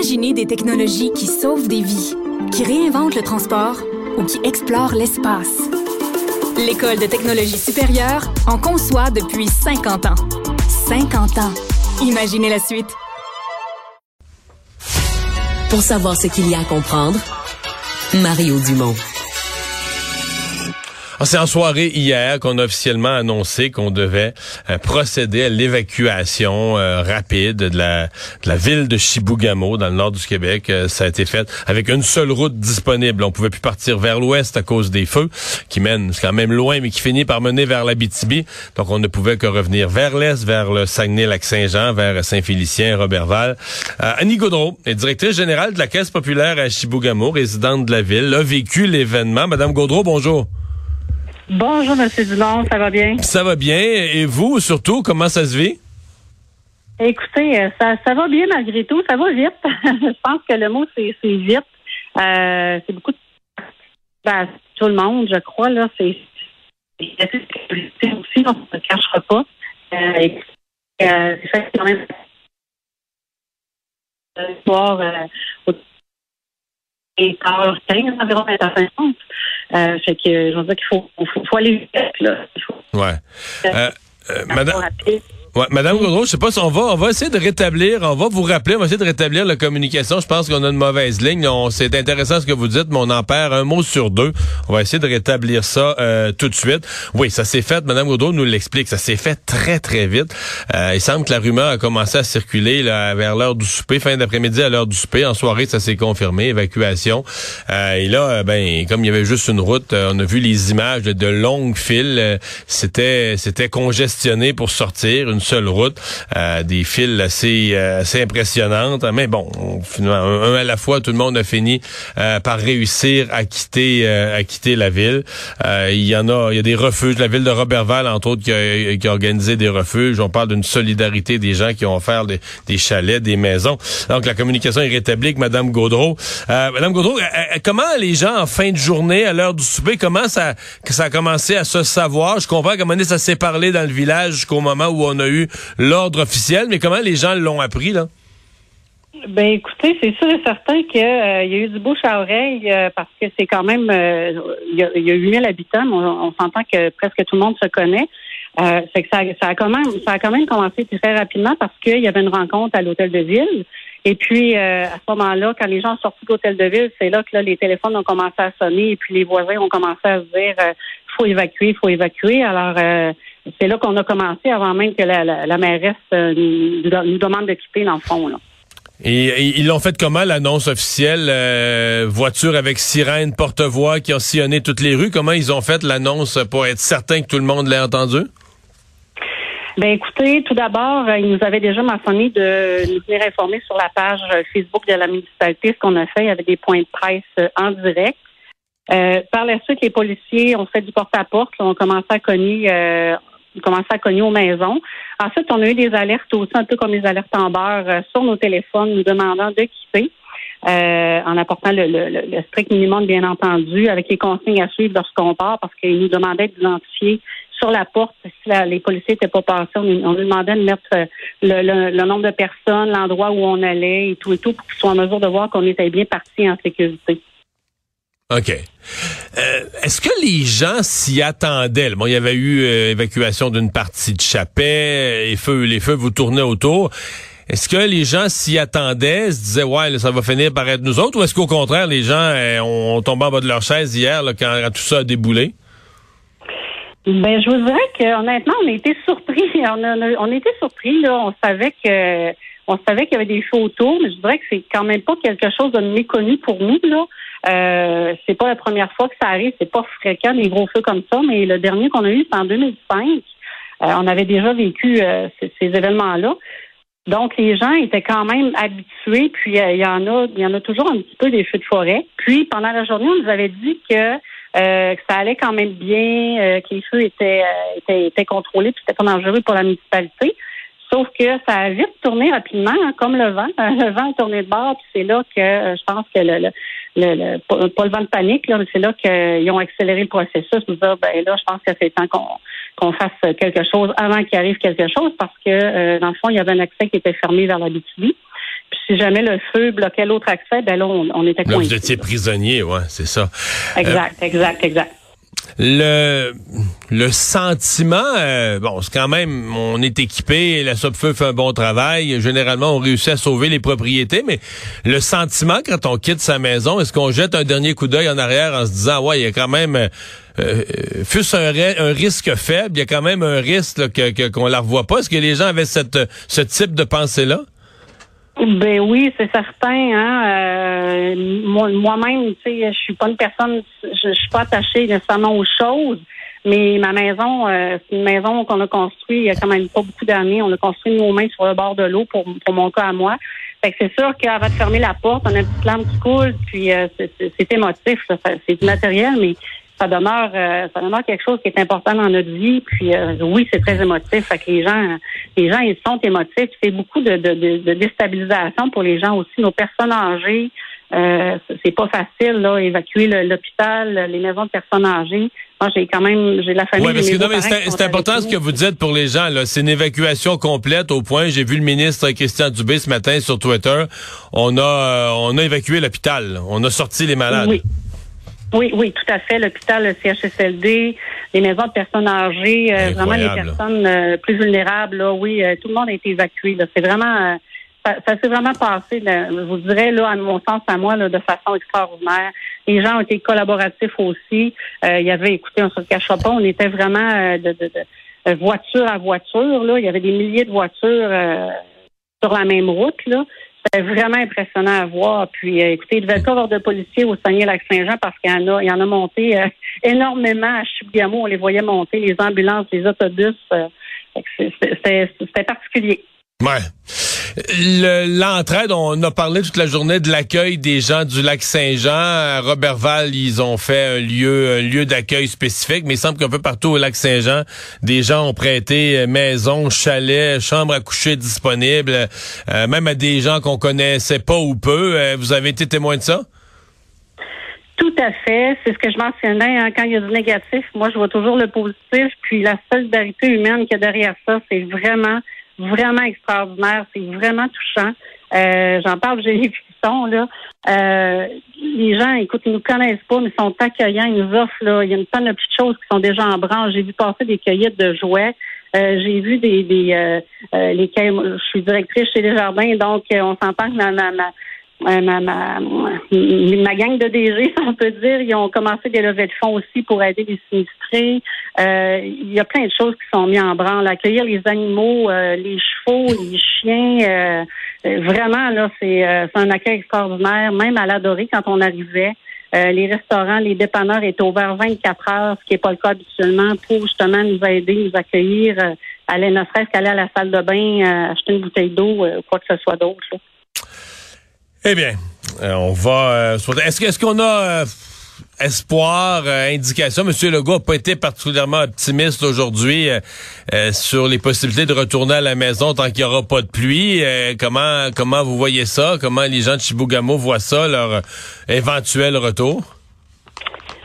Imaginez des technologies qui sauvent des vies, qui réinventent le transport ou qui explorent l'espace. L'École de technologie supérieure en conçoit depuis 50 ans. 50 ans. Imaginez la suite. Pour savoir ce qu'il y a à comprendre, Mario Dumont. Ah, c'est en soirée hier qu'on a officiellement annoncé qu'on devait euh, procéder à l'évacuation euh, rapide de la, ville de Chibougamau dans le nord du Québec. Euh, ça a été fait avec une seule route disponible. On pouvait plus partir vers l'ouest à cause des feux qui mènent quand même loin, mais qui finit par mener vers l'Abitibi. Donc on ne pouvait que revenir vers l'est, vers le Saguenay-Lac-Saint-Jean, vers Saint-Félicien, Robertval. Annie Gaudreau directrice générale de la Caisse populaire à Chibougamau, résidente de la ville, a vécu l'événement. Madame Gaudreau, bonjour. Bonjour, M. Dumont, ça va bien? Ça va bien. Et vous, surtout, comment ça se vit? Écoutez, euh, ça, ça va bien malgré tout. Ça va vite. Je pense que le mot, c'est vite. Euh, c'est beaucoup de... Ben, tout le monde, je crois, là. C'est aussi, on ne se cachera pas. Euh, euh, c'est fait quand même soir euh, et 15 environ à 50. Euh, fait que je veux dire qu'il faut, faut, faut, aller vite, là. Ouais. Euh, euh, madame. Ouais, Madame Gaudreau, je sais pas si on va, on va essayer de rétablir, on va vous rappeler, on va essayer de rétablir la communication. Je pense qu'on a une mauvaise ligne. C'est intéressant ce que vous dites, mais on en perd un mot sur deux. On va essayer de rétablir ça euh, tout de suite. Oui, ça s'est fait. Madame Gaudreau nous l'explique. Ça s'est fait très très vite. Euh, il semble que la rumeur a commencé à circuler là, vers l'heure du souper, fin d'après-midi à l'heure du souper. En soirée, ça s'est confirmé, évacuation. Euh, et là, ben, comme il y avait juste une route, on a vu les images de, longues files. c'était c'était congestionné pour sortir seule route, euh, des files assez euh, assez impressionnantes. Mais bon, finalement, un, à la fois, tout le monde a fini euh, par réussir à quitter à quitter la ville. il y en a, il y a des refuges. La ville de Robertval, entre autres, qui a, qui a organisé des refuges. On parle d'une solidarité des gens qui ont offert des, des, chalets, des maisons. Donc la communication est rétablie avec Madame Gaudreau. Madame Gaudreau, comment les gens en fin de journée, à l'heure du souper, comment ça ça a commencé à se savoir? Je comprends comment ça s'est parlé dans le village jusqu'au moment où on a eu l'ordre officiel, mais comment les gens l'ont appris, là? Ben écoutez, c'est sûr et certain qu'il euh, y a eu du bouche à oreille euh, parce que c'est quand même euh, il y, a, y, a 8000 habitants, on, s'entend que presque tout le monde se connaît. c'est que ça, ça, a quand même ça a quand même commencé très rapidement parce qu'il y avait une rencontre à l'hôtel de ville. Et puis à ce moment-là, quand les gens sont sortis de l'hôtel de ville, c'est là que là, les téléphones ont commencé à sonner et puis les voisins ont commencé à se dire faut évacuer, faut évacuer. Alors c'est là qu'on a commencé avant même que la, la, mairesse euh, nous, demande de quitter, dans le fond. Là. Et, ils l'ont fait comment, l'annonce officielle? Euh, voiture avec sirène, porte-voix qui ont sillonné toutes les rues? Comment ils ont fait l'annonce pour être certain que tout le monde l'ait entendu? Ben écoutez, tout d'abord, euh, ils nous avaient déjà mentionné de nous venir informer sur la page Facebook de la municipalité ce qu'on a fait avec des points de presse en direct. par la suite, les policiers ont fait du porte-à-porte. -porte, ont commencé à cogner commencé à cogner aux maisons. Ensuite, on a eu des alertes aussi, un peu comme les alertes en beurre, euh, sur nos téléphones, nous demandant de quitter. Euh, en apportant le, strict minimum, bien entendu, avec les consignes à suivre lorsqu'on part, parce qu'ils nous demandaient d'identifier sur la porte si les policiers n'étaient pas passés. On, nous demandait de mettre euh, le, nombre de personnes, l'endroit où on allait et tout et tout, pour qu'ils soient en mesure de voir qu'on était bien parti en sécurité. OK. Euh, est-ce que les gens s'y attendaient? Bon, il y avait eu euh, évacuation d'une partie de Chapet, les feux, les feux vous tournaient autour. Est-ce que les gens s'y attendaient, se disaient ouais, ça va finir par être nous autres, ou est-ce qu'au contraire, les gens euh, ont, tombé en bas de leur chaise hier quand, tout ça a déboulé? Ben, je vous dirais que honnêtement, on a été surpris. On, a, on était surpris là. On savait que on savait qu'il y avait des feux autour, mais je dirais que c'est quand même pas quelque chose de méconnu pour nous. Euh, c'est pas la première fois que ça arrive, c'est pas fréquent des gros feux comme ça, mais le dernier qu'on a eu, c'est en 2005. Euh, on avait déjà vécu euh, ces, événements-là. Donc les gens étaient quand même habitués, puis il y en a, il y en a toujours un petit peu des feux de forêt. Puis pendant la journée, on nous avait dit que, ça allait quand même bien, que les feux étaient, étaient, étaient contrôlés, puis c'était pas dangereux pour la municipalité. Sauf que ça a vite tourné rapidement, hein, comme le vent. Le vent a tourné de bord, puis c'est là que je pense que le, le, pas le vent de panique, là, mais c'est là qu'ils ont accéléré le processus. Nous dire, ben là, je pense que c'est temps qu'on fasse quelque chose avant qu'il arrive quelque chose, parce que euh, dans le fond, il y avait un accès qui était fermé vers la BTV. si jamais le feu bloquait l'autre accès, ben là, on, était Là, vous étiez prisonnier, ouais, c'est ça. Exact, exact, exact. Le, le sentiment, euh, bon, c'est quand même, on est équipé, la SOPFEU fait un bon travail. Généralement, on réussit à sauver les propriétés, mais le sentiment quand on quitte sa maison, est-ce qu'on jette un dernier coup d'œil en arrière en se disant, ouais, il y a quand même, euh, euh fût un, un, risque faible, il y a quand même un risque que qu'on la revoit pas? Est-ce que les gens avaient cette, ce type de pensée-là? Ben oui, c'est certain. Hein? Euh, moi-même, tu sais, je suis pas une personne, je, suis pas attachée nécessairement aux choses, mais ma maison, euh, c'est une maison qu'on a construite il y a quand même pas beaucoup d'années. On l'a construit nous-mêmes sur le bord de l'eau pour, pour mon cas à moi. Fait que c'est sûr qu'avant de fermer la porte, on a une petite lampe qui coule, puis euh, c'est émotif, c'est matériel, mais ça demeure euh, ça demeure quelque chose qui est important dans notre vie. Puis euh, oui, c'est très émotif. Fait que les gens, les gens, ils sont émotifs. C'est beaucoup de, de, de, déstabilisation pour les gens aussi. Nos personnes âgées, euh, c'est pas facile là, évacuer l'hôpital, les maisons de personnes âgées. Moi, j'ai quand même, j'ai la famille. Oui, parce que non, mais c'est important ce que vous dites pour les gens. C'est une évacuation complète au point. J'ai vu le ministre Christian Dubé ce matin sur Twitter. On a, euh, on a évacué l'hôpital. On a sorti les malades. Oui. Oui, oui, tout à fait. L'hôpital, le CHSLD, les maisons de personnes âgées, euh, vraiment les personnes euh, plus vulnérables. Là, oui, euh, tout le monde a été évacué. C'est vraiment, ça, s'est vraiment passé. je vous dirais là, à mon sens, à moi, là, de façon extraordinaire. Les gens ont été collaboratifs aussi. il y avait, écoutez, on se le cachera pas, on était vraiment de, de, de, voiture à voiture. Là, il y avait des milliers de voitures sur la même route. Là. C'était vraiment impressionnant à voir. Puis, euh, écoutez, il devait pas avoir de policiers au Saguenay-Lac-Saint-Jean parce qu'il y en a, il y en a monté euh, énormément à Chibougamau. On les voyait monter, les ambulances, les autobus. Euh, c'était particulier. Ouais. L'entraide, on a parlé toute la journée de l'accueil des gens du lac Saint-Jean. À Robertval, ils ont fait un lieu, un lieu d'accueil spécifique, mais il semble qu'un peu partout au lac Saint-Jean, des gens ont prêté maison, chalet, chambre à coucher disponible, euh, même à des gens qu'on connaissait pas ou peu. Euh, vous avez été témoin de ça? Tout à fait. C'est ce que je mentionnais. Hein. Quand il y a du négatif, moi, je vois toujours le positif. Puis la solidarité humaine qu'il y a derrière ça, c'est vraiment vraiment extraordinaire. C'est vraiment touchant. Euh, J'en parle, j'ai les frissons, là. Euh, les gens, écoute, ils nous connaissent pas, mais ils sont accueillants. Ils nous offrent, là. Il y a une tonne de petites choses qui sont déjà en branche. J'ai vu passer des cueillettes de jouets. Euh, j'ai vu des, des euh, euh les je suis directrice chez les jardins, donc on s'entend que ma, ma, ma ma, gang de DG, on peut dire, ils ont commencé des levées de fonds aussi pour aider les sinistrés. Euh, il y a plein de choses qui sont mises en branle. Accueillir les animaux, euh, les chevaux, les chiens. Euh, vraiment, là, c'est un accueil extraordinaire. Même à l'adoré, quand on arrivait, les restaurants, les dépanneurs étaient ouverts 24 heures, ce qui n'est pas le cas habituellement, pour justement nous aider, nous accueillir, aller ne serait-ce qu'aller à la salle de bain, acheter une bouteille d'eau, quoi que ce soit d'autre. Eh bien, euh, on va. Euh, est-ce qu'on a euh, espoir, indication? Monsieur Legault n'a pas été particulièrement optimiste aujourd'hui sur les possibilités de retourner à la maison tant qu'il n'y aura pas de pluie. comment comment vous voyez ça? Comment les gens de Chibougamau voient ça leur éventuel retour?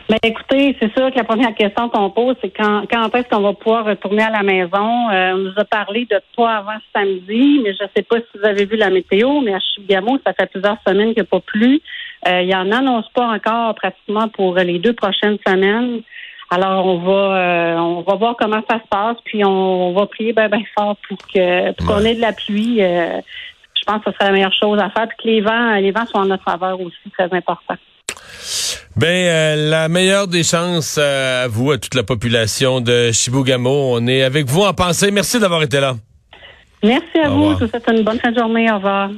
Ben écoutez, c'est sûr que la première question qu'on pose, c'est quand, quand est-ce qu'on va pouvoir retourner à la maison? Euh, on nous a parlé de pas avant samedi, mais je ne sais pas si vous avez vu la météo, mais à Chibougamau, ça fait plusieurs semaines qu'il n'y a pas plu. Euh, il en annonce pas encore pratiquement pour les deux prochaines semaines. Alors on va euh, on va voir comment ça se passe, puis on, va prier bien ben fort pour que pour qu'on ait de la pluie. Euh, je pense que ce serait la meilleure chose à faire, puis que les vents les vents soient en notre faveur aussi, très important. Ben, euh, la meilleure des chances euh, à vous, à toute la population de Chibougamau. On est avec vous en pensée. Merci d'avoir été là. Merci à vous. Je vous souhaite une bonne fin de journée. Au revoir.